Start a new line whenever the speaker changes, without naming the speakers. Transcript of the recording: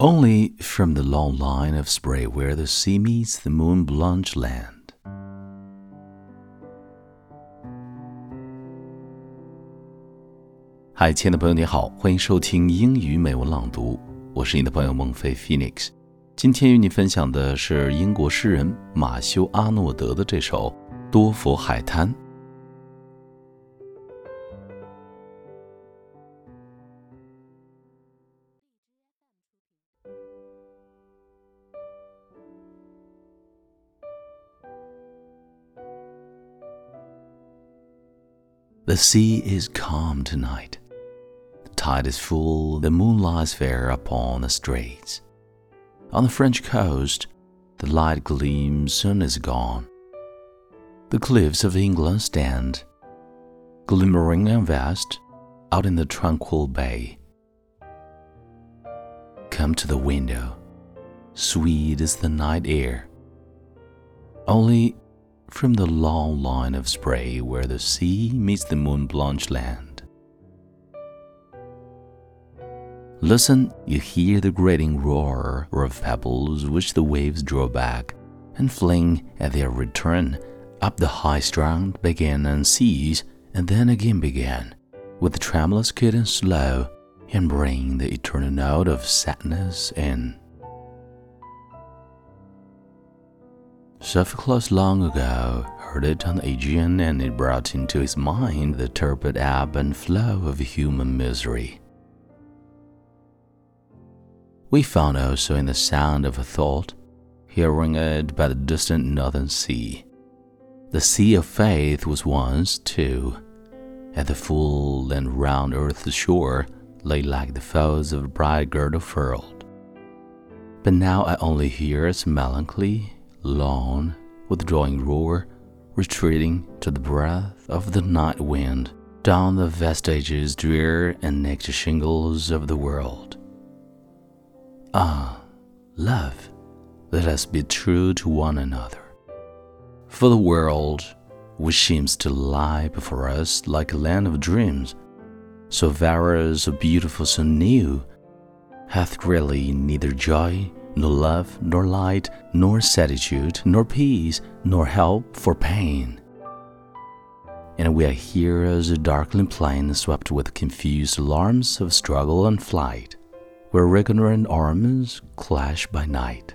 Only from the long line of spray where the sea meets the moon-blanch land. 嗨，亲爱的朋友，你好，欢迎收听英语美文朗读，我是你的朋友孟非 Phoenix。今天与你分享的是英国诗人马修·阿诺德的这首《多佛海滩》。The sea is calm tonight. The tide is full, the moon lies fair upon the straits. On the French coast, the light gleam soon is gone. The cliffs of England stand, glimmering and vast, out in the tranquil bay. Come to the window, sweet is the night air. Only from the long line of spray where the sea meets the moon blanched land. Listen, you hear the grating roar of pebbles which the waves draw back and fling at their return up the high strand, begin and cease, and then again begin, with the tremulous cadence slow, and bring the eternal note of sadness in. Sophocles long ago heard it on the Aegean, and it brought into his mind the turbid ebb and flow of human misery. We found also in the sound of a thought, hearing it by the distant northern sea. The sea of faith was once, too, at the full and round earth's shore lay like the folds of a bright girdle furled. But now I only hear its melancholy lone, withdrawing roar, retreating to the breath of the night wind, down the vestiges drear and naked shingles of the world. Ah, love, let us be true to one another. For the world, which seems to lie before us like a land of dreams, so various, so beautiful, so new, hath really neither joy nor love, nor light, nor certitude, nor peace, nor help for pain. And we are here as a darkling plain swept with confused alarms of struggle and flight, where recurrent arms clash by night.